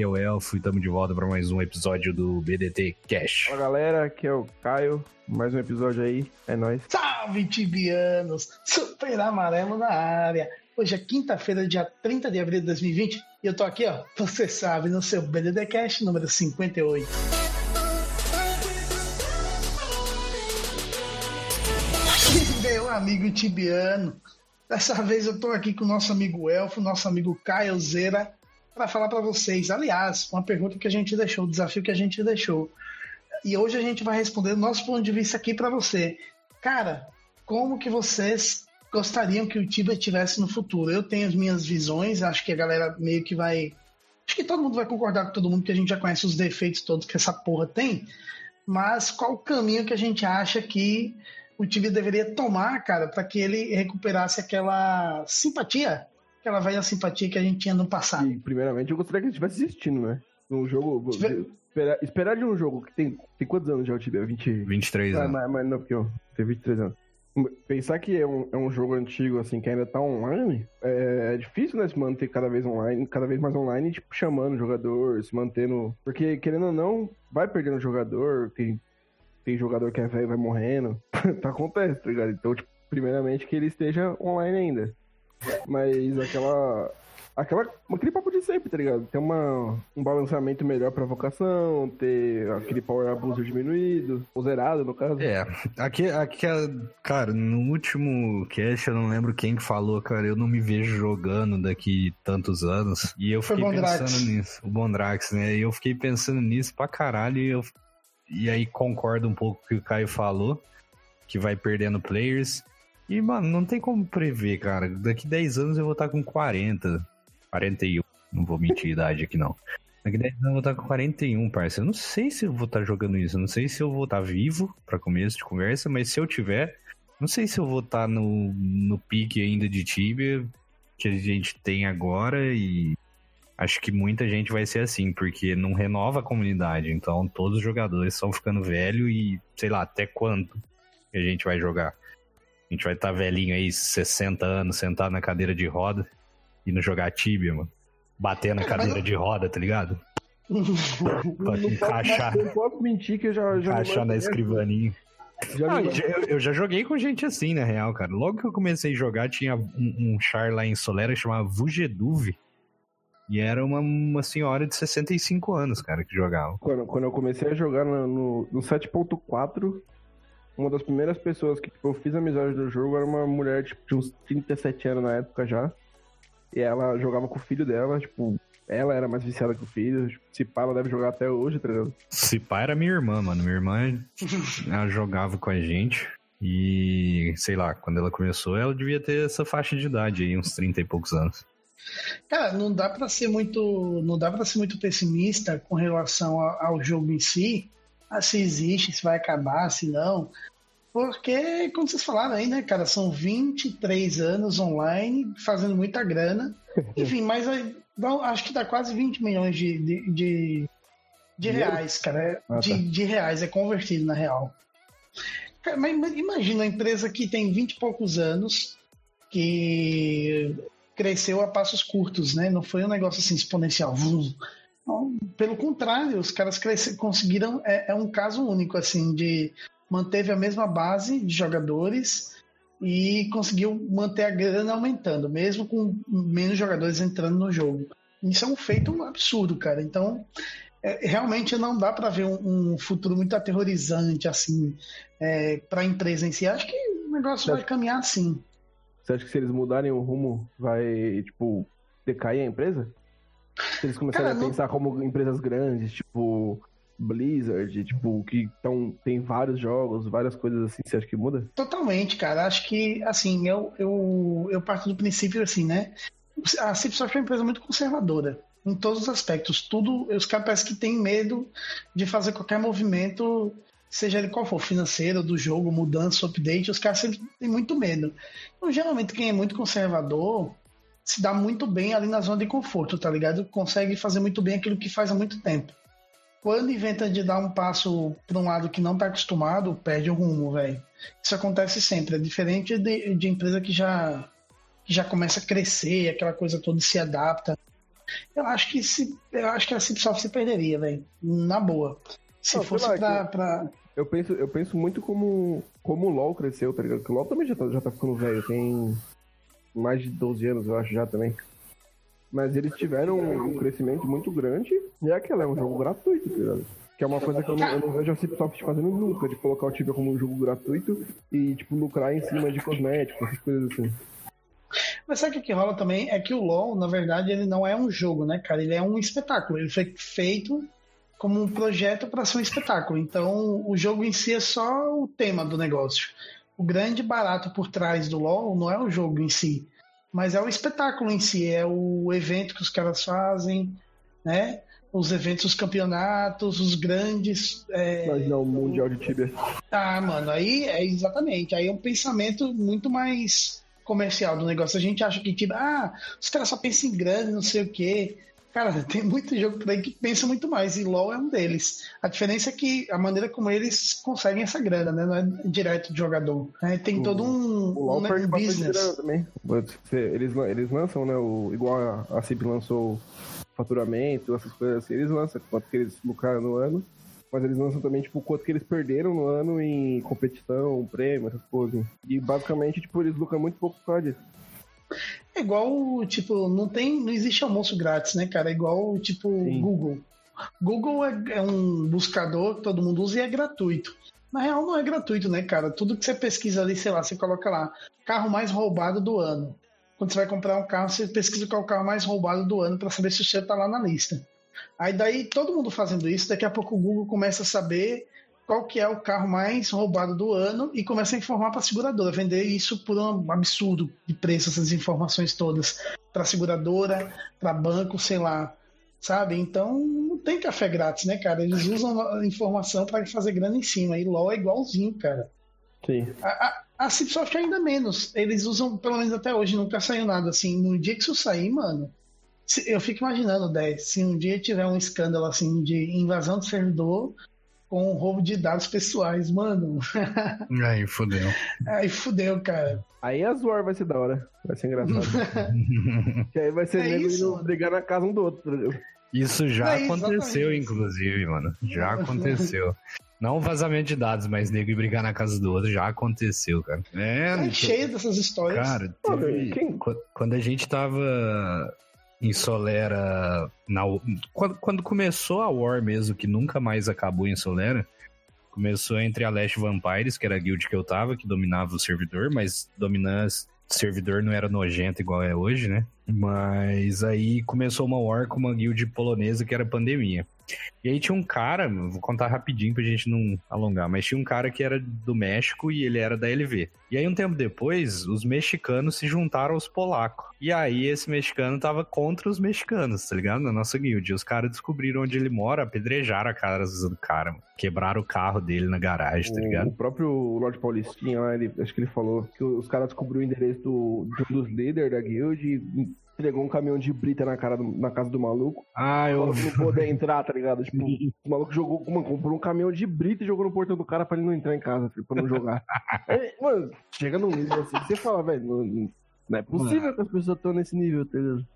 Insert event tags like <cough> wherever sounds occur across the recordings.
Aqui é o Elfo e estamos de volta para mais um episódio do BDT Cash. Fala galera, aqui é o Caio, mais um episódio aí, é nóis. Salve, tibianos! Super amarelo na área. Hoje é quinta-feira, dia 30 de abril de 2020, e eu tô aqui, ó, você sabe, no seu BDD Cash número 58. <laughs> Meu amigo tibiano, dessa vez eu tô aqui com o nosso amigo Elfo, nosso amigo Caio Zera, para falar para vocês. Aliás, uma pergunta que a gente deixou, um desafio que a gente deixou. E hoje a gente vai responder o nosso ponto de vista aqui para você. Cara, como que vocês gostariam que o Tibia tivesse no futuro? Eu tenho as minhas visões, acho que a galera meio que vai. Acho que todo mundo vai concordar com todo mundo que a gente já conhece os defeitos todos que essa porra tem. Mas qual o caminho que a gente acha que o Tibia deveria tomar, cara, para que ele recuperasse aquela simpatia, aquela velha simpatia que a gente tinha no passado? E primeiramente eu gostaria que ele estivesse assistindo, né? Um jogo. Tiver- Esperar, esperar de um jogo que tem. Tem quantos anos já o Tibia? 20. 23 Ah, anos. mas, mas não, porque eu tenho 23 anos. Pensar que é um, é um jogo antigo, assim, que ainda tá online, é, é difícil, né? Se manter cada vez online, cada vez mais online, tipo, chamando o jogador, se mantendo. Porque, querendo ou não, vai perdendo jogador, tem, tem jogador que é velho e vai morrendo. <laughs> tá acontece, tá ligado? Então, tipo, primeiramente que ele esteja online ainda. Mas aquela. Aquela, aquele papo de sempre, tá ligado? Ter uma, um balanceamento melhor pra vocação, ter aquele power abuso diminuído, ou zerado, no caso. É, aqui, aqui, cara, no último cast eu não lembro quem que falou, cara, eu não me vejo jogando daqui tantos anos. E eu fiquei pensando nisso, o Bondrax, né? E eu fiquei pensando nisso pra caralho e, eu, e aí concordo um pouco com o que o Caio falou, que vai perdendo players. E, mano, não tem como prever, cara. Daqui 10 anos eu vou estar com 40, 41. Não vou mentir a idade aqui, não. Daqui 10 anos eu vou estar com 41, parça. Eu não sei se eu vou estar jogando isso. Não sei se eu vou estar vivo pra começo de conversa, mas se eu tiver, não sei se eu vou estar no, no pique ainda de Tibia que a gente tem agora e acho que muita gente vai ser assim, porque não renova a comunidade. Então todos os jogadores estão ficando velho e sei lá, até quando a gente vai jogar? A gente vai estar velhinho aí, 60 anos, sentado na cadeira de roda e não jogar Tibia, mano. Bater na cadeira de roda, tá ligado? <laughs> Pra Não encaixar. não posso mentir que eu já, Encaixar na escrivaninha. Já me- eu, eu já joguei com gente assim, na real, cara. Logo que eu comecei a jogar, tinha um, um char lá em Solera que chamava Vugeduve. E era uma, uma senhora de 65 anos, cara, que jogava. Quando, quando eu comecei a jogar no, no, no 7.4, uma das primeiras pessoas que tipo, eu fiz amizade do jogo era uma mulher tipo, de uns 37 anos na época já. E ela jogava com o filho dela, tipo, ela era mais viciada que o filho. Tipo, se pá, ela deve jogar até hoje, tá ligado? Se pá, era minha irmã, mano. Minha irmã <laughs> ela jogava com a gente. E, sei lá, quando ela começou, ela devia ter essa faixa de idade aí, uns 30 e poucos anos. Cara, não dá para ser muito, não dá para ser muito pessimista com relação ao, ao jogo em si, a se existe, se vai acabar, se não. Porque, como vocês falaram aí, né, cara, são 23 anos online, fazendo muita grana. <laughs> Enfim, mas acho que dá quase 20 milhões de, de, de, de reais, cara. Ah, de, tá. de reais, é convertido na real. Cara, mas, imagina uma empresa que tem 20 e poucos anos, que cresceu a passos curtos, né? Não foi um negócio assim exponencial. Pelo contrário, os caras conseguiram. É, é um caso único, assim, de manteve a mesma base de jogadores e conseguiu manter a grana aumentando, mesmo com menos jogadores entrando no jogo. Isso é um feito absurdo, cara. Então, é, realmente não dá para ver um, um futuro muito aterrorizante assim é, para a empresa em si. Acho que o negócio vai caminhar assim. Você acha que se eles mudarem o rumo, vai, tipo, decair a empresa? Se eles começarem Cara, a não- pensar como empresas grandes, tipo, Blizzard, tipo, que tão, tem vários jogos, várias coisas assim, você acha que muda? Totalmente, cara. Acho que, assim, eu, eu, eu parto do princípio, assim, né? A Cipsoft é uma empresa muito conservadora em todos os aspectos. Tudo, os caras parecem que têm medo de fazer qualquer movimento, seja ele qual for, financeiro, do jogo, mudança, update, os caras sempre têm muito medo. Então, geralmente, quem é muito conservador se dá muito bem ali na zona de conforto, tá ligado? Consegue fazer muito bem aquilo que faz há muito tempo. Quando inventa de dar um passo para um lado que não tá acostumado, perde o rumo, velho. Isso acontece sempre. É diferente de, de empresa que já, que já começa a crescer, aquela coisa toda se adapta. Eu acho que se, eu acho que a Cipsoft se perderia, velho. Na boa. Se não, fosse pra, pra, Eu penso, eu penso muito como, como o LoL cresceu, tá ligado? Porque o LoL também já tá, já tá ficando velho, tem mais de 12 anos, eu acho, já também. Mas eles tiveram um crescimento muito grande e é aquela, é um jogo gratuito, tá? Que é uma coisa que eu não, eu não vejo a Cipsoft fazendo nunca, de colocar o Tibia como um jogo gratuito e, tipo, lucrar em cima de cosméticos, essas coisas assim. Mas sabe o que rola também? É que o LoL, na verdade, ele não é um jogo, né, cara? Ele é um espetáculo. Ele foi feito como um projeto para ser um espetáculo. Então, o jogo em si é só o tema do negócio. O grande barato por trás do LoL não é o jogo em si, mas é o espetáculo em si, é o evento que os caras fazem, né? Os eventos, os campeonatos, os grandes. É... Mas não, o Mundial de Tibia. Ah, mano, aí é exatamente. Aí é um pensamento muito mais comercial do negócio. A gente acha que, tipo, ah, os caras só pensam em grande, não sei o quê. Cara, <laughs> tem muito jogo por aí que pensa muito mais, e LoL é um deles. A diferença é que a maneira como eles conseguem essa grana, né? Não é direto de jogador. Né? Tem o, todo um, o LoL um, um business. também. Eles, eles lançam, né? O, igual a, a CIP lançou faturamento, essas coisas assim, eles lançam quanto que eles lucraram no ano mas eles lançam também, tipo, quanto que eles perderam no ano em competição, prêmio, essas coisas. E basicamente, tipo, eles lucram muito pouco por causa disso. É igual, tipo, não tem, não existe almoço grátis, né, cara? É igual, tipo, Sim. Google. Google é, é, um buscador que todo mundo usa e é gratuito. Na real, não é gratuito, né, cara? Tudo que você pesquisa ali, sei lá, você coloca lá, carro mais roubado do ano. Quando você vai comprar um carro, você pesquisa qual é o carro mais roubado do ano para saber se o seu tá lá na lista. Aí daí todo mundo fazendo isso, daqui a pouco o Google começa a saber qual que é o carro mais roubado do ano e começa a informar para a seguradora, vender isso por um absurdo de preço, essas informações todas, para seguradora, para banco, sei lá, sabe? Então não tem café grátis, né, cara? Eles usam a informação para fazer grana em cima, e LOL é igualzinho, cara. Sim. A, a, a Cipsoft ainda menos. Eles usam, pelo menos até hoje, nunca saiu nada assim. No dia que isso sair, mano, eu fico imaginando, 10, se um dia tiver um escândalo assim de invasão de servidor com roubo de dados pessoais, mano. <laughs> Aí fudeu. Aí fudeu, cara. Aí a zoar vai ser da hora. Vai ser engraçado. <laughs> que aí vai ser é nego brigar na casa um do outro. Isso já é aconteceu, inclusive, mano. Já aconteceu. Não vazamento de dados, mas nego brigar na casa do outro já aconteceu, cara. É, é cheio dessas histórias. Cara, teve... Quem... quando a gente tava em Solera. Na, quando, quando, começou a War mesmo, que nunca mais acabou em Solera, começou entre a Last Vampires, que era a guild que eu tava, que dominava o servidor, mas dominar servidor não era nojento igual é hoje, né? Mas aí começou uma War com uma guild polonesa que era pandemia. E aí tinha um cara, vou contar rapidinho pra gente não alongar, mas tinha um cara que era do México e ele era da LV. E aí um tempo depois, os mexicanos se juntaram aos polacos. E aí esse mexicano tava contra os mexicanos, tá ligado? Na nossa guild. E os caras descobriram onde ele mora, apedrejaram a cara do cara, quebraram o carro dele na garagem, tá ligado? O, próprio Lord Paulistinha lá, ele, acho que ele falou que os caras descobriram o endereço do, de um dos líderes da guild e entregou um caminhão de brita na, cara do, na casa do maluco. Ah, eu. Não poder <laughs> entrar, tá ligado? Tipo, o maluco jogou, mano, comprou um caminhão de brita e jogou no portão do cara pra ele não entrar em casa, tipo, pra não jogar. <laughs> Aí, mano, chega num nível assim, você fala, velho, não, não, é possível mano. que as pessoas estão nesse nível, tá ligado?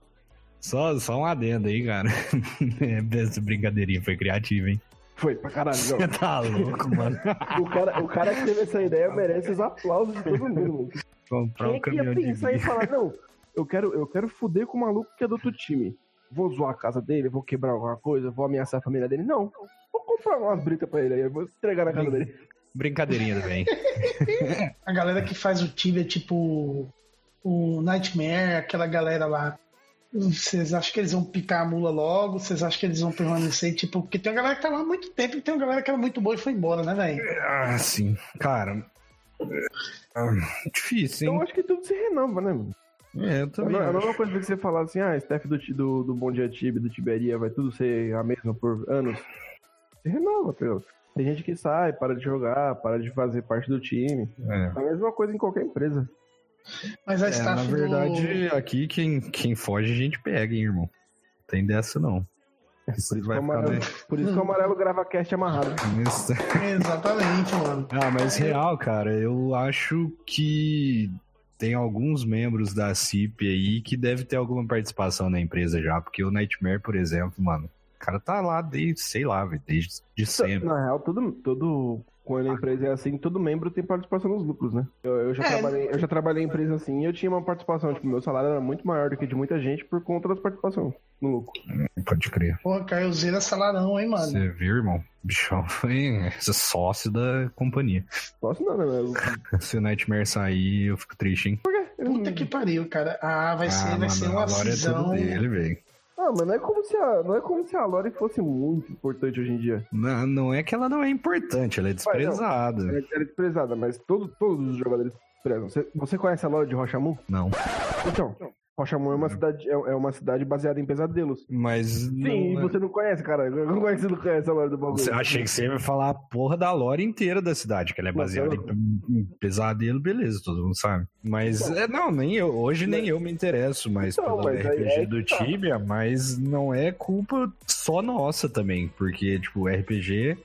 Só, só um adendo aí, cara. <laughs> Essa brincadeirinha foi criativa, hein? Foi, pra caralho. Você tá louco, mano. o, cara, o cara que teve essa ideia merece os aplausos de todo mundo. Comprar Quem um caminhão ia pensar e falar, não, eu quero, eu quero fuder com o maluco que é do outro time. Vou zoar a casa dele, vou quebrar alguma coisa, vou ameaçar a família dele. Não, vou comprar umas britas pra ele aí, vou entregar na casa dele. Brincadeirinha também. <laughs> a galera que faz o Tibia, tipo o Nightmare, aquela galera lá. Vocês acham que eles vão picar a mula logo? Vocês acham que eles vão permanecer? Tipo, porque tem uma galera que tá lá há muito tempo e tem uma galera que era muito boa e foi embora, né, velho? Ah, sim. Cara. ah, difícil, Eu hein? acho que tudo se renova, né, mano? É, eu É também. a acho. mesma coisa que você falar assim, ah, staff do, do, do Bom Dia Tibe, do Tiberia, vai tudo ser a mesma por anos. Se renova, pelo. Tem gente que sai, para de jogar, para de fazer parte do time. É. É a mesma coisa em qualquer empresa. Mas a É, staff na verdade, aqui quem, quem foge a gente pega, hein, irmão. Tem dessa não. Isso vai amarelo- por isso que o amarelo grava cast amarrado. Isso- do... Exatamente, mano. Ah, mas real, cara, eu acho que tem alguns membros da CIP aí que deve ter alguma participação na empresa já, porque o Nightmare, por exemplo, mano, o cara tá lá desde, sei lá, desde de sempre. Na real, todo, todo. Quando a empresa é assim, todo membro tem participação nos lucros, né? Eu, eu já, É. trabalhei, eu já trabalhei em empresa assim e eu tinha uma participação. Tipo, meu salário era muito maior do que de muita gente por conta das participações no lucro. Pode crer. Porra, Caiozeira salarão, hein, mano? Você viu, irmão? O bichão <laughs> foi sócio da companhia. Posso não, né? <laughs> Se o Nightmare sair, eu fico triste, hein? Puta que pariu, cara. Ah, vai ser, ah, vai mano, ser uma é cisão. tudo dele, velho. Ah, mas não é como se a, não é como se a Lore fosse muito importante hoje em dia. Não, não é que ela não é importante, ela é desprezada. Ela ela é desprezada, mas todo, todos os jogadores desprezam. Você, você conhece a Lore de Rochamu? Não. Então, Rochamu é uma cidade, é, é uma cidade baseada em pesadelos. Mas. Sim, não, é- você não conhece, cara. Como é que você não conhece a Lore do bagulho? Você- Achei que você ia falar a porra da lore inteira da cidade, que ela é Não, baseada eu- em, em pesadelo, beleza, todo mundo sabe. Mas, é, não, nem eu, hoje nem eu me interesso mais Então, pelo mas RPG aí do tá. Tibia, mas não é culpa só nossa também, porque, tipo, RPG,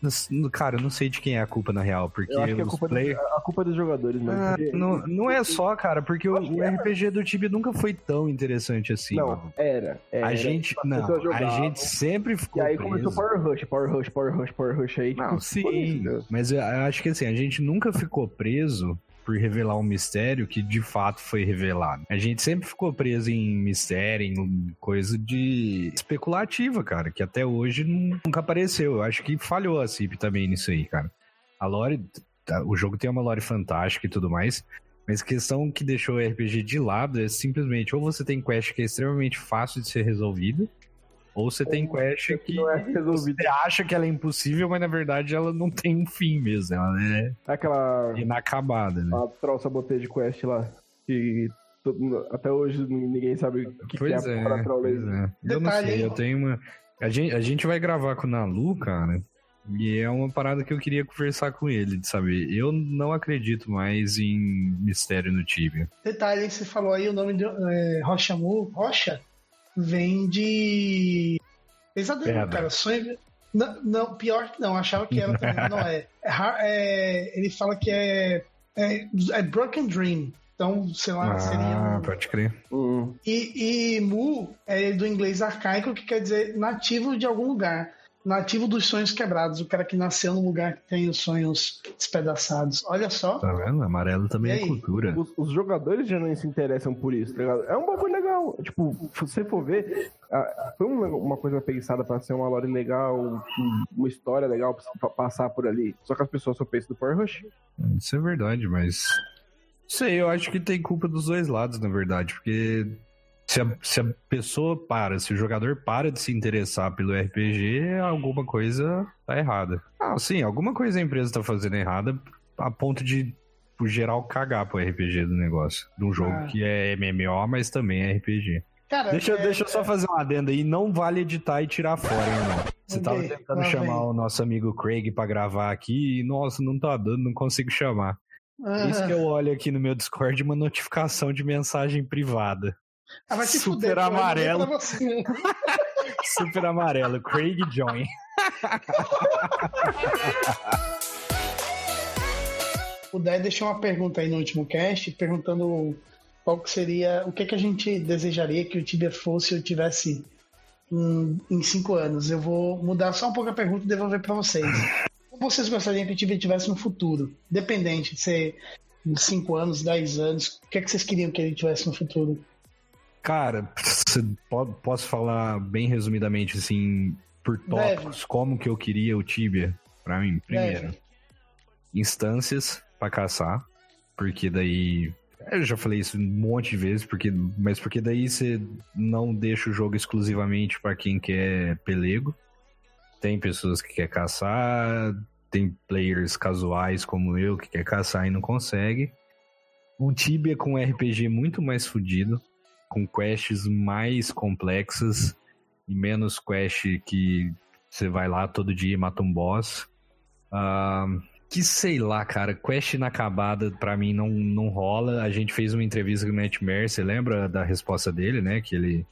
cara, eu não sei de quem é a culpa na real, porque Eu acho que é a culpa, play- dos, a culpa é dos jogadores, mesmo. Ah, porque- não, não é só, cara, porque o, o é. RPG do Tibia nunca foi tão interessante assim. não, mano. era, era. A gente, As não, pessoas a jogavam, gente sempre E ficou aí preso. começou Power Rush, Power Rush, Power Rush, Power Rush aí. Não, tipo, sim. foda-se. Mas eu acho que assim, a gente nunca ficou preso por revelar um mistério que de fato foi revelado. A gente sempre ficou preso em mistério, em coisa de especulativa, cara, que até hoje nu- nunca apareceu. Eu acho que falhou a CIP também nisso aí, cara. A lore, o jogo tem uma lore fantástica e tudo mais, mas a questão que deixou o RPG de lado é simplesmente ou você tem quest que é extremamente fácil de ser resolvida, ou você tem quest que Não é resolvido. você acha que ela é impossível, mas na verdade ela não tem um fim mesmo. Ela é Aquela inacabada, né? a troll saboteio de quest lá. Que até hoje ninguém sabe o que, que pois é é, a é. Eu não sei, hein? eu tenho uma. A gente, a gente vai gravar com o Nalu, cara. E é uma parada que eu queria conversar com ele, de saber. Eu não acredito mais em mistério no Tibia. Detalhe, você falou aí o nome de é, Rochamu, Rocha, vem de pesadelo, Pedra. cara. Sonho. Não, não, pior que não, achava que era também, não é. <laughs> É é- ele fala que é, é, é Broken Dream. Então, sei lá, seria. Ah, um- pode crer. Hum. E, e Mu é do inglês arcaico, que quer dizer nativo de algum lugar. Nativo dos sonhos quebrados. O cara que nasceu num lugar que tem os sonhos despedaçados. Olha só. Tá vendo? Amarelo também E é aí? cultura. Os, os jogadores já não se interessam por isso, tá ligado? É um bagulho legal. Tipo, se você for ver, foi uma, coisa pensada pra ser uma lore legal, um- uma história legal pra passar por ali. Só que as pessoas só pensam do Power Rush. Isso é verdade, mas. Sei, eu acho que tem culpa dos dois lados, na verdade, porque se a, se a pessoa para, se o jogador para de se interessar pelo RPG, alguma coisa tá errada. Ah, sim, alguma coisa a empresa tá fazendo errada a ponto de o geral cagar pro RPG do negócio. De um jogo Ah. que é MMO, mas também é RPG. Cara, Deixa, é- deixa eu só fazer uma adenda aí, não vale editar e tirar fora, hein, irmão. Você tava tentando chamar o nosso amigo Craig pra gravar aqui e, nossa, não tá dando, não consigo chamar. Ah, Isso que eu olho aqui no meu Discord, uma notificação de mensagem privada. Ah, vai se super fuder, amarelo. <laughs> Super amarelo, Craig Join. O Dé deixou uma pergunta aí no último cast, perguntando qual que seria, o que, que a gente desejaria que o Tibia fosse ou tivesse em, em cinco anos. Eu vou mudar só um pouco a pergunta e devolver para vocês. Como vocês gostariam que o Tibia tivesse no futuro? Dependente de ser cinco anos, dez anos, o que, que vocês queriam que ele tivesse no futuro? Cara, cê po- posso falar bem resumidamente, assim, por tópicos, como que eu queria o Tibia? Pra mim, primeiro, Deve. instâncias pra caçar, porque daí Eu já falei isso um monte de vezes, porque, mas porque daí você não deixa o jogo exclusivamente para quem quer pelego. Tem pessoas que quer caçar, tem players casuais como eu que quer caçar e não consegue. Um Tibia com RPG muito mais fodido, com quests mais complexas e menos quest que você vai lá todo dia e mata um boss. Uh, que sei lá, cara, quest inacabada pra mim não, não rola. A gente fez uma entrevista com o Nightmare, você lembra da resposta dele, né? Que ele.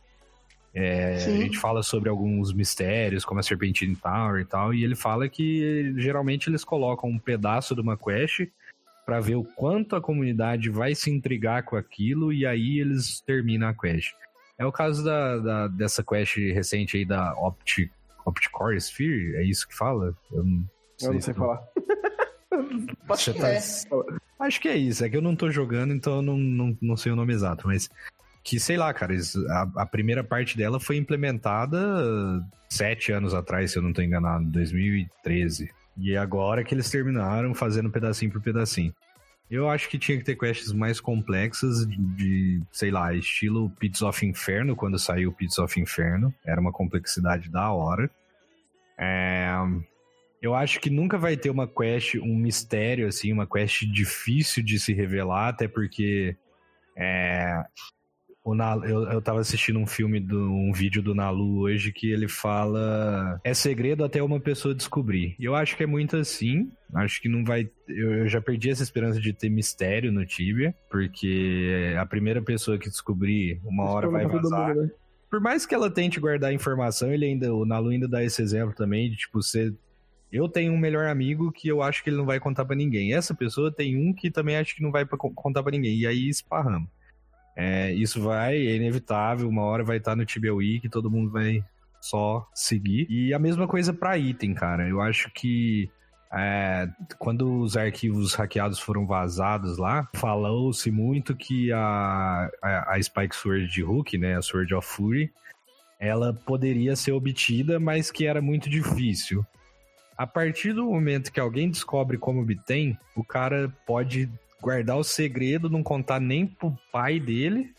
É, a gente fala sobre alguns mistérios, como a Serpentine Tower e tal, e ele fala que geralmente eles colocam um pedaço de uma quest para ver o quanto a comunidade vai se intrigar com aquilo e aí eles terminam a quest. É o caso da, da dessa quest recente aí da Opti, Opticore Sphere, é isso que fala? Eu não sei, eu não sei falar. <laughs> Acho que, tá... é. Acho que é isso, é que eu não tô jogando, então eu não, não, não sei o nome exato, mas que sei lá, cara, a, a, primeira parte dela foi implementada sete anos atrás, se eu não tô enganado, 2013. E agora que eles terminaram fazendo pedacinho por pedacinho. Eu acho que tinha que ter quests mais complexas de, de, sei lá, estilo Pits of Inferno, quando saiu Pits of Inferno. Era uma complexidade da hora. É, eu acho que nunca vai ter uma quest, um mistério, assim, uma quest difícil de se revelar, até porque é, o Nalu, eu, eu tava assistindo um filme, do, um vídeo do Nalu hoje que ele fala é segredo até uma pessoa descobrir. E eu acho que é muito assim. Acho que não vai. Eu, eu já perdi essa esperança de ter mistério no Tibia, porque a primeira pessoa que descobrir, uma hora vai vazar. Mundo, né? Por mais que ela tente guardar informação, ele ainda, o Nalu ainda dá esse exemplo também de tipo, você eu tenho um melhor amigo que eu acho que ele não vai contar para ninguém. Essa pessoa tem um que também acho que não vai contar para ninguém. E aí esparramos. É, isso vai, é inevitável, uma hora vai estar no Tibia Week, todo mundo vai só seguir. E a mesma coisa para item, cara. Eu acho que é, quando os arquivos hackeados foram vazados lá, falou-se muito que a, a, a, Spike Sword de Hulk, né, a Sword of Fury, ela poderia ser obtida, mas que era muito difícil. A partir do momento que alguém descobre como obtém, o cara pode guardar o segredo, não contar nem pro pai dele,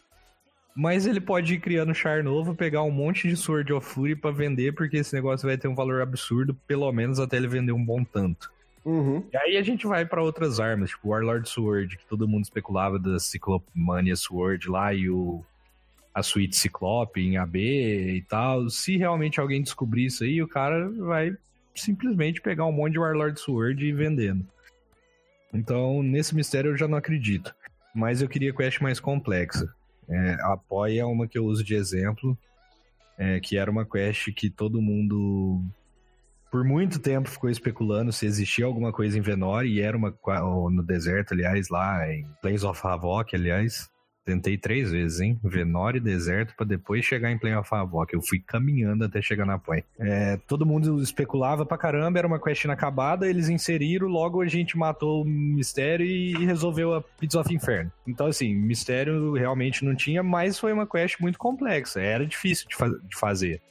mas ele pode ir criando char novo, pegar um monte de Sword of Fury pra vender, porque esse negócio vai ter um valor absurdo, pelo menos até ele vender um bom tanto. Uhum. E aí a gente vai para outras armas, tipo o Warlord Sword, que todo mundo especulava da Cyclopmania Sword lá e o a suíte Ciclope em AB e tal. Se realmente alguém descobrir isso aí, o cara vai simplesmente pegar um monte de Warlord Sword e ir vendendo. Então, nesse mistério eu já não acredito. Mas eu queria quest mais complexa. É, a Apoia é uma que eu uso de exemplo, é, que era uma quest que todo mundo por muito tempo ficou especulando se existia alguma coisa em Venor e era uma no deserto, aliás, lá em Plains of Havoc, aliás. Tentei três vezes, hein? Venor e deserto para depois chegar em Play of Havoc. Eu fui caminhando até chegar na Point. É, todo mundo especulava pra caramba, era uma quest inacabada, eles inseriram, logo a gente matou o mistério e, resolveu a Pizza of Inferno. Então, assim, mistério realmente não tinha, mas foi uma quest muito complexa. Era difícil de, fa de fazer.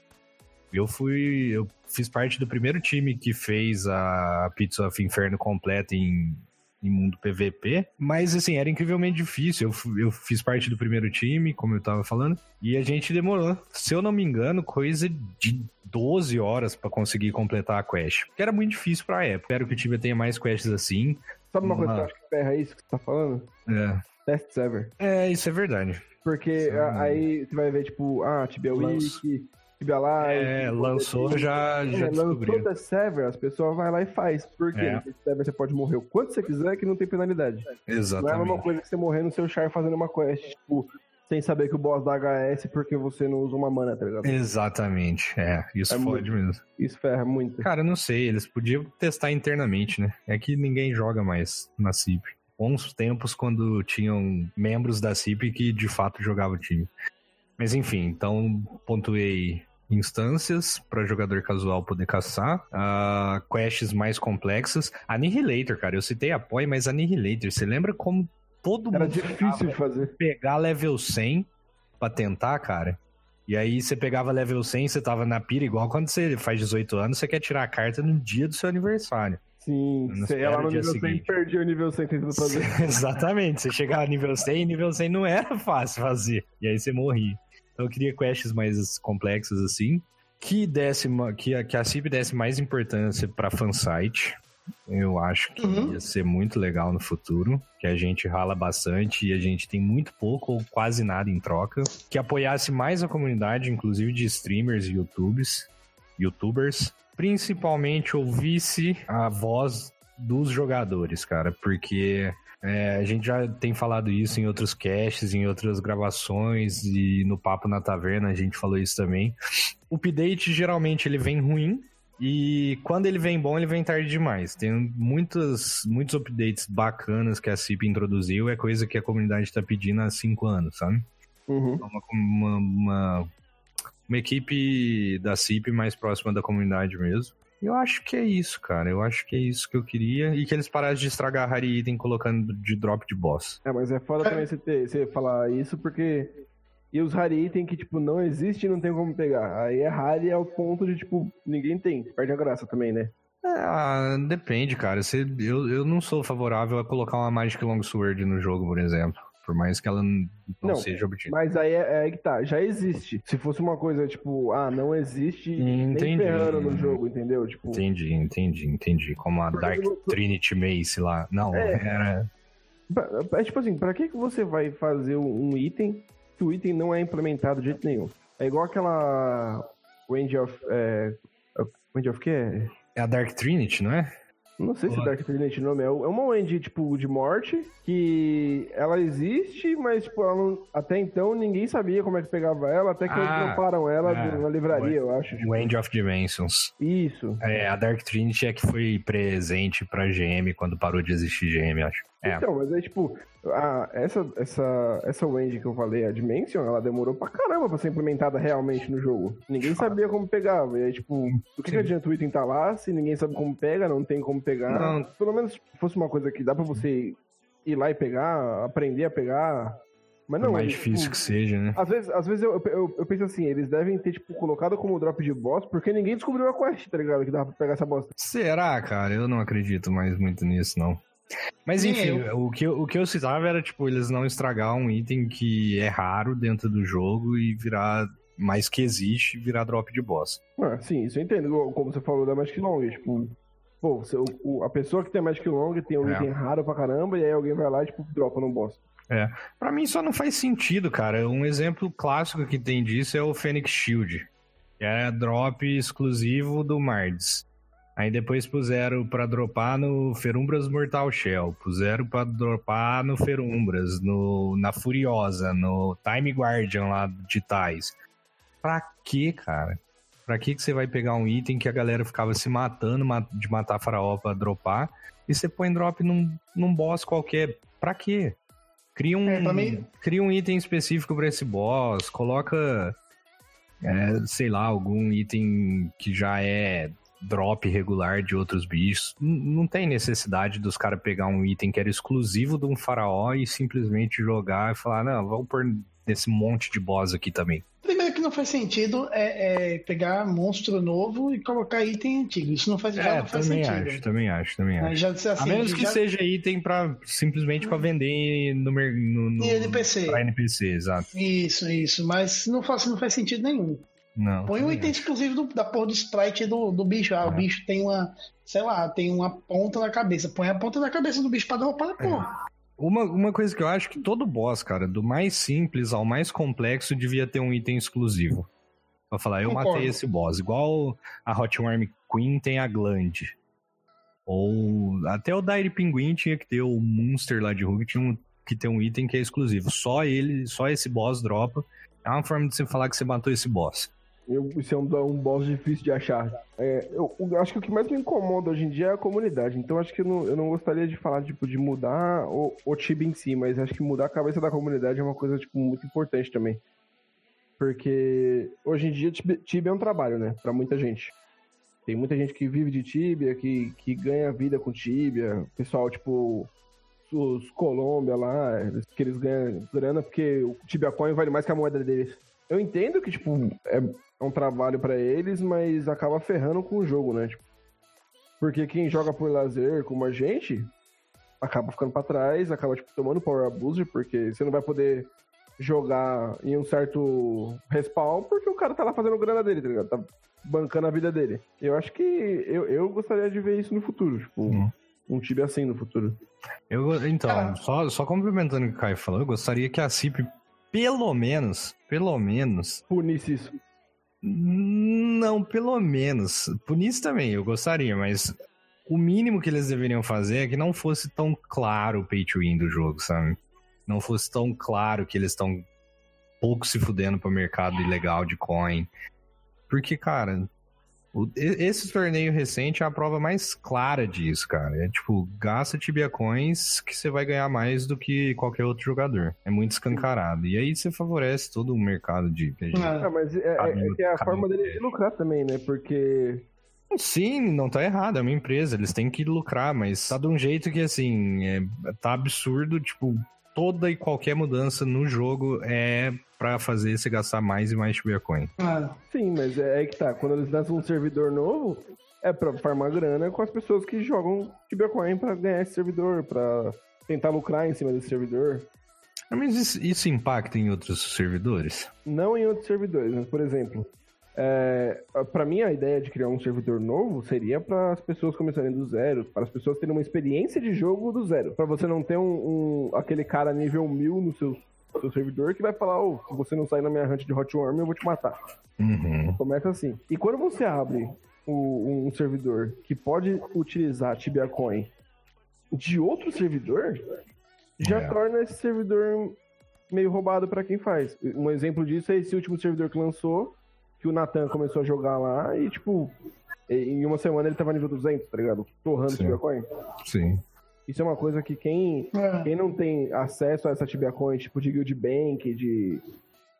Eu fui. Eu fiz parte do primeiro time que fez a Pizza of Inferno completa em em mundo PVP. Mas, assim, era incrivelmente difícil. Eu, eu fiz parte do primeiro time, como eu tava falando, e a gente demorou, se eu não me engano, coisa de 12 horas para conseguir completar a quest. Porque era muito difícil pra época. Espero que o time tenha mais quests assim. Sabe uma, uma... coisa que eu acho que ferra isso que você tá falando? É. Test ever. É, isso é verdade. Porque aí você vai ver, tipo, ah, Tibia Wiki, Tibia Live. É, lançou, já, já é, Lançou da Sever, as pessoas vão lá e faz. Por quê? É. Sever você pode morrer o quanto você quiser que não tem penalidade. Exatamente. Não é uma coisa que você morrer no seu char fazendo uma quest, tipo, sem saber que o boss dá HS porque você não usa uma mana, tá ligado? Exatamente, é. Isso é fode muito, mesmo. Isso ferra muito. Cara, não sei, eles podiam testar internamente, né? É que ninguém joga mais na CIP. Bons tempos quando tinham membros da CIP que de fato jogavam o time. Mas enfim, então pontuei instâncias para jogador casual poder caçar, uh, quests mais complexas. Annihilator, cara, eu citei a Poi, mas Annihilator, você lembra como todo Era mundo difícil de fazer. pegar level 100 para tentar, cara? E aí você pegava level 100, você tava na pira, igual quando você faz 18 anos, você quer tirar a carta no dia do seu aniversário. Sim, você ia lá no nível 100 seguinte. e perdia o nível 100 tentando fazer. <laughs> Exatamente, você chegava a nível 100 nível 100 não era fácil fazer. E aí você morria. Então eu queria quests mais complexas assim. Que, desse, que, a, que a CIP desse mais importância pra fansite. Eu acho que Uhum. ia ser muito legal no futuro. Que a gente rala bastante e a gente tem muito pouco ou quase nada em troca. Que apoiasse mais a comunidade, inclusive de streamers e YouTubes, youtubers. Principalmente ouvisse a voz dos jogadores, cara. Porque é, a gente já tem falado isso em outros casts, em outras gravações e no Papo na Taverna a gente falou isso também. O update geralmente ele vem ruim e quando ele vem bom, ele vem tarde demais. Tem muitos, muitos updates bacanas que a CIP introduziu, é coisa que a comunidade tá pedindo há cinco anos, sabe? Uhum. Uma, uma, uma, uma equipe da CIP mais próxima da comunidade mesmo. Eu acho que é isso, cara. Eu acho que é isso que eu queria. E que eles parassem de estragar Harry Item colocando de drop de boss. É, mas é foda também você, ter, você falar isso, porque. E os rare item que, tipo, não existe e não tem como pegar. Aí é rare ao ponto de, tipo, ninguém tem. Perde a graça também, né? Ah, depende, cara. Você, eu, eu não sou favorável a colocar uma Magic Longsword no jogo, por exemplo. Por mais que ela não, Não, seja obtida. Mas aí é, é que tá, já existe. Se fosse uma coisa, tipo, ah, não existe, nem Entendi. ferrando no jogo, entendeu? Tipo, Entendi, entendi, entendi. Como a Dark eu- Trinity Mace lá. Não, É. era. é tipo assim, pra que, que você vai fazer um item se o item não é implementado de jeito nenhum? É igual aquela Range of. É, Range of quê? É a Dark Trinity, não é? Não sei se. Dark Trinity o nome é. É uma Wendy, tipo, de morte, que ela existe, mas, tipo, não- até então ninguém sabia como é que pegava ela, até que Ah, eles droparam ela ah, de- na livraria, eu acho. tipo. End of Dimensions. Isso. É, a Dark Trinity é que foi presente pra GM quando parou de existir GM, acho. É, Então, mas aí, tipo, a, essa, essa, essa Wendy que eu falei, a Dimension, ela demorou pra caramba pra ser implementada realmente no jogo. Ninguém sabia como pegava. E aí, tipo, do que, que adianta o item tá lá se ninguém sabe como pega, não tem como pegar? Não. Pelo menos fosse uma coisa que dá pra você ir lá e pegar, aprender a pegar. Mas não, mais eles, difícil tipo, que seja, né? Às vezes, às vezes eu, eu, eu penso assim, eles devem ter, tipo, colocado como drop de boss, porque ninguém descobriu a quest, tá ligado? Que dava pra pegar essa bosta. Será, cara? Eu não acredito mais muito nisso, não. Mas Nem enfim, o que, eu- o que eu citava era, tipo, eles não estragar um item que é raro dentro do jogo e virar, mais que existe, virar drop de boss. Ah, sim, isso eu entendo. Como você falou da Magic Long, tipo, pô, você- o- a pessoa que tem Magic Long tem um É. item raro pra caramba, e aí alguém vai lá e, tipo, dropa no boss. Pra mim só não faz sentido, cara. Um exemplo clássico que tem disso é o Phoenix Shield. Que é drop exclusivo do Mards. Aí depois puseram pra dropar no Ferumbras Mortal Shell. Puseram pra dropar no Ferumbras, no, na Furiosa, no Time Guardian lá de Tais. Pra quê, cara? Pra que que você vai pegar um item que a galera ficava se matando ma- de matar faraó pra dropar e você põe drop num, num boss qualquer? Pra quê? Cria um, É, mim- cria um item específico pra esse boss, coloca, é, sei lá, algum item que já é drop regular de outros bichos. N- Não tem necessidade dos caras pegar um item que era exclusivo de um faraó e simplesmente jogar e falar, não, vamos pôr nesse monte de boss aqui também. Primeiro que não faz sentido é, é pegar monstro novo e colocar item antigo. Isso não faz, já É, não faz também sentido. acho, também acho, também acho. já disse A assim, menos que já- seja item pra, simplesmente pra vender no, no, no NPC. Pra NPC, exato. Isso, isso. Mas não faz, não faz sentido nenhum. Não. Põe um item exclusivo do- da porra do sprite do, do bicho. Ah, o É. bicho tem uma, sei lá, tem uma ponta na cabeça. Põe a ponta na cabeça do bicho pra dropar, É. porra. Uma, uma coisa que eu acho que todo boss, cara, do mais simples ao mais complexo, devia ter um item exclusivo. Pra falar, eu Concordo. matei esse boss. Igual a Hotworm Queen tem a Gland. Ou até o Dire Pinguim tinha que ter o Monster lá de Hulk, tinha um, que ter um item que é exclusivo. Só ele, só esse boss dropa. É uma forma de você falar que você matou esse boss. Eu, isso é um, um boss difícil de achar. É, eu, eu acho que o que mais me incomoda hoje em dia é a comunidade. Então acho que eu não, eu não gostaria de falar tipo, de mudar o, o Tibia em si, mas acho que mudar a cabeça da comunidade é uma coisa tipo, muito importante também. Porque hoje em dia Tibia, é um trabalho, né? Pra muita gente. Tem muita gente que vive de Tibia, que, que ganha vida com Tibia. Pessoal, tipo, os Colômbia lá, que eles ganham grana porque o Tibia Coin vale mais que a moeda deles. Eu entendo que, tipo, é, é um trabalho pra eles, mas acaba ferrando com o jogo, né? Tipo, Porque quem joga por lazer, como a gente, acaba ficando pra trás, acaba tipo, tomando power abuser, porque você não vai poder jogar em um certo respawn, porque o cara tá lá fazendo grana dele, tá ligado? Tá bancando a vida dele. Eu acho que eu, eu gostaria de ver isso no futuro, tipo, hum. um time assim no futuro. Eu, então, só, só complementando o que o Caio falou, eu gostaria que a CIP, pelo menos, pelo menos... Punisse isso. Não, pelo menos. Punisse também, eu gostaria, mas o mínimo que eles deveriam fazer é que não fosse tão claro o pay to win do jogo, sabe? Não fosse tão claro que eles estão pouco se fudendo pro mercado ilegal de coin. Porque, cara, esse torneio recente é a prova mais clara disso, cara. É tipo, gasta Tibia Coins que você vai ganhar mais do que qualquer outro jogador. É muito escancarado. E aí você favorece todo o mercado de PG. Ah, mas é, é, é que é a forma dele de lucrar também, né? Porque Sim, não tá errado, é uma empresa, eles têm que lucrar, mas tá de um jeito que, assim, é, tá absurdo, tipo, toda e qualquer mudança no jogo é para fazer você gastar mais e mais Shibuya Ah, sim, mas é aí que tá, quando eles lançam um servidor novo, é pra farmar grana com as pessoas que jogam Shibuya Coin pra ganhar esse servidor, pra tentar lucrar em cima desse servidor. Mas isso, isso impacta em outros servidores? Não em outros servidores, mas, por exemplo, é, para mim, a ideia de criar um servidor novo seria para as pessoas começarem do zero, para as pessoas terem uma experiência de jogo do zero. Para você não ter um, um, aquele cara nível mil no seu, seu servidor que vai falar: oh, se você não sair na minha hunt de Hot Worm, eu vou te matar. Uhum. Começa assim. E quando você abre o, um servidor que pode utilizar Tibia Coin de outro servidor, já é. torna esse servidor meio roubado para quem faz. Um exemplo disso é esse último servidor que lançou que o Nathan começou a jogar lá e, tipo, em uma semana ele tava nível 200, tá ligado? Torrando Sim. Tibia Coin. Sim. Isso é uma coisa que quem, é. quem não tem acesso a essa Tibia Coin, tipo de Guild Bank, de,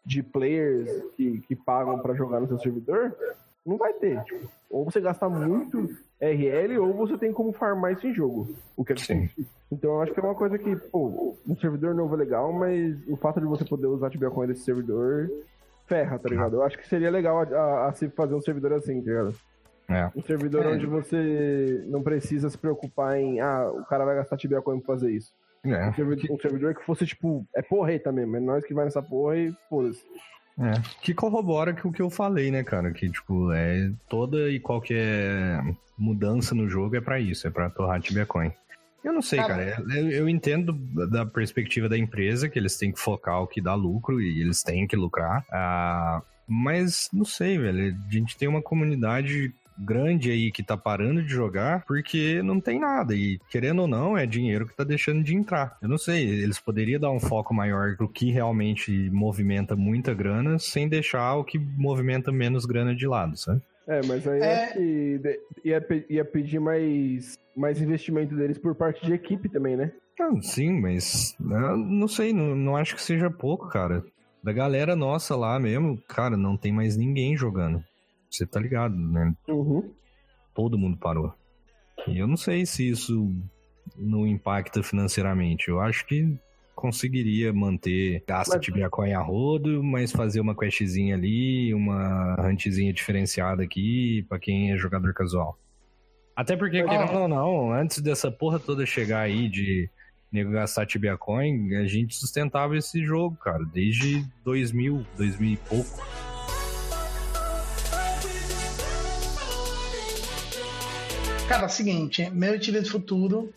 de players que, que pagam para jogar no seu servidor, não vai ter. Tipo, ou você gasta muito RL, ou você tem como farmar isso em jogo. O que é Sim. Então eu acho que é uma coisa que, pô, um servidor novo é legal, mas o fato de você poder usar a Tibia Coin desse servidor ferra, tá ligado? Eu acho que seria legal a, a, a se fazer um servidor assim, tá ligado? É. Um servidor é. onde você não precisa se preocupar em, ah, o cara vai gastar Tibia Coin pra fazer isso. É. Um, servidor, um, servidor, que fosse, tipo, é porreta mesmo, é nós que vai nessa porra e foda-se. É, que corrobora com o que eu falei, né, cara? Que, tipo, é toda e qualquer mudança no jogo é para isso, é pra torrar Tibia Coin. Eu não sei, cara. cara. Eu, eu, entendo da perspectiva da empresa que eles têm que focar o que dá lucro e eles têm que lucrar. Ah, mas não sei, velho. A gente tem uma comunidade grande aí que tá parando de jogar porque não tem nada. E querendo ou não, é dinheiro que tá deixando de entrar. Eu não sei, eles poderiam dar um foco maior pro que realmente movimenta muita grana sem deixar o que movimenta menos grana de lado, sabe? É, mas aí é... que ia, ia pedir mais, mais investimento deles por parte de equipe também, né? Ah, sim, mas não sei, não, não acho que seja pouco, cara. Da galera nossa lá mesmo, cara, não tem mais ninguém jogando. Você tá ligado, né? Uhum. Todo mundo parou. E eu não sei se isso não impacta financeiramente. Eu acho que conseguiria manter gasta mas... Tibiacoin a rodo, mas fazer uma questzinha ali, uma huntzinha diferenciada aqui para quem é jogador casual. Até porque, ah. querendo ou não, antes dessa porra toda chegar aí de nego gastar Tibia Coin, a gente sustentava esse jogo, cara, desde 2000, 2000 e pouco. Cara, é o seguinte, meu Tibia do Futuro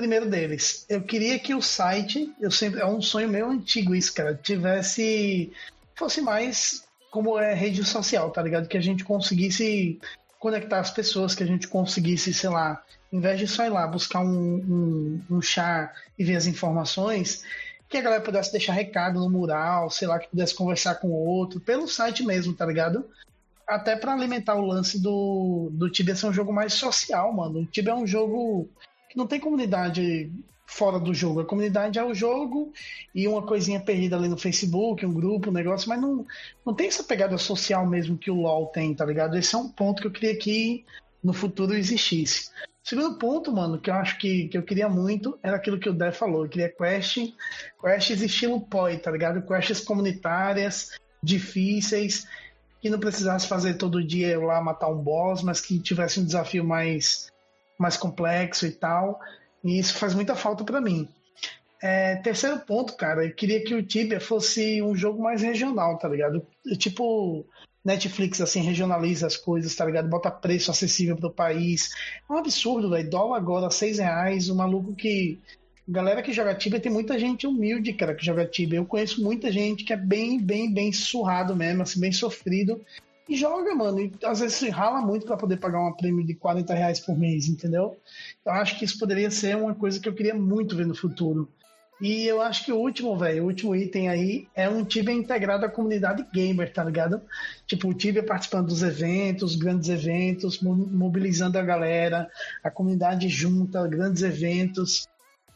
Primeiro deles, eu queria que o site, eu sempre é um sonho meu antigo isso, cara, tivesse fosse mais como é rede social, tá ligado? Que a gente conseguisse conectar as pessoas, que a gente conseguisse, sei lá, em vez de só ir lá buscar um, um, um chá e ver as informações, que a galera pudesse deixar recado no mural, sei lá, que pudesse conversar com outro, pelo site mesmo, tá ligado? Até para alimentar o lance do, do Tibia ser um jogo mais social, mano. O Tibia é um jogo não tem comunidade fora do jogo. A comunidade é o jogo e uma coisinha perdida ali no Facebook, um grupo, um negócio, mas não, não tem essa pegada social mesmo que o LoL tem, tá ligado? Esse é um ponto que eu queria que no futuro existisse. Segundo ponto, mano, que eu acho que, que eu queria muito era aquilo que o Dé falou. Eu queria quest, quests estilo POI, tá ligado? Quests comunitárias, difíceis, que não precisasse fazer todo dia lá matar um boss, mas que tivesse um desafio mais mais complexo e tal. E isso faz muita falta para mim. É, terceiro ponto, cara, eu queria que o Tibia fosse um jogo mais regional, tá ligado? Tipo, Netflix, assim, regionaliza as coisas, tá ligado? Bota preço acessível pro país. É um absurdo, velho. Dólar agora, seis reais, o maluco que. Galera que joga Tibia, tem muita gente humilde, cara, que joga Tibia. Eu conheço muita gente que é bem, bem, bem surrado mesmo, assim, bem sofrido. E joga, mano. E às vezes se rala muito para poder pagar uma prêmio de 40 reais por mês, entendeu? Eu acho que isso poderia ser uma coisa que eu queria muito ver no futuro. E eu acho que o último, velho, o último item aí é um Tibia integrado à comunidade gamer, tá ligado? Tipo, o Tibia participando dos eventos, grandes eventos, mobilizando a galera, a comunidade junta, grandes eventos.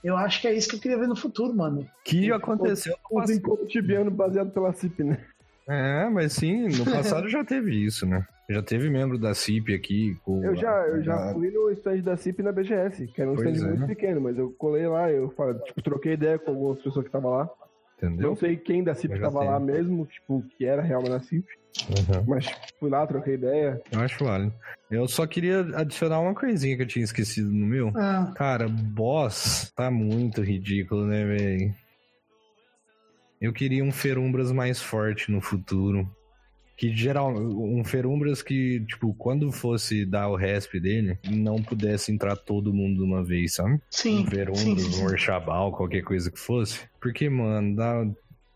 Eu acho que é isso que eu queria ver no futuro, mano. Que aconteceu com o encontro tibiano baseado pela CIP, né? É, mas sim, no <laughs> passado já teve isso, né? Já teve membro da CIP aqui. eu já, eu já fui no stand da CIP na BGS, que era um pois stand é. muito pequeno, mas eu colei lá, eu falei, tipo, troquei ideia com algumas pessoas que estavam lá. Entendeu? Não sei quem da CIP estava lá mesmo, tipo, que era real na CIP. Uhum. Mas fui lá, troquei ideia. Eu acho válido. Eu só queria adicionar uma coisinha que eu tinha esquecido no meu. Ah. Cara, boss tá muito ridículo, né, velho? Eu queria um Ferumbras mais forte no futuro que geral um Ferumbras que, tipo, quando fosse dar o resp dele, não pudesse entrar todo mundo de uma vez, sabe? Sim. Um Ferumbras, um Orchabal, qualquer coisa que fosse. Porque, mano, dá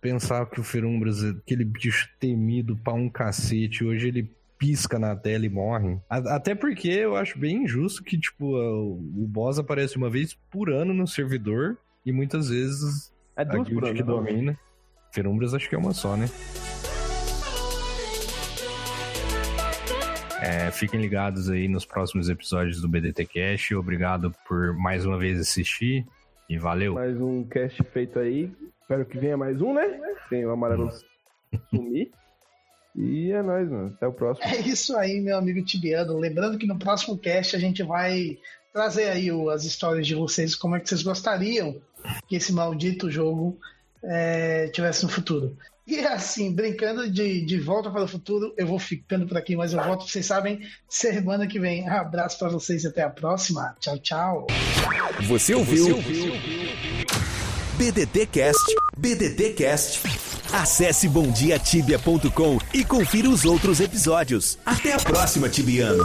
pensar que o Ferumbras, aquele bicho temido pra um cacete, hoje ele pisca na tela e morre. Até porque eu acho bem injusto que, tipo, o boss aparece uma vez por ano no servidor e muitas vezes é duas a guild que né? domina. Ferumbras acho que é uma só, né? É, fiquem ligados aí nos próximos episódios do BDT Cast. Obrigado por mais uma vez assistir e valeu. Mais um cast feito aí. Espero que venha mais um, né? Sem o amarelo sumir. E é nóis, mano. Até o próximo. É isso aí, meu amigo Tibiano. Lembrando que no próximo cast a gente vai trazer aí as histórias de vocês, como é que vocês gostariam que esse maldito jogo é, tivesse no futuro. E assim, brincando de, de volta para o futuro, eu vou ficando por aqui, mas eu volto, vocês sabem, semana que vem. Abraço para vocês e até a próxima. Tchau, tchau. Você ouviu? Você ouviu? BDT Cast. BDT Cast. Acesse bomdiatibia.com e confira os outros episódios. Até a próxima, Tibiano.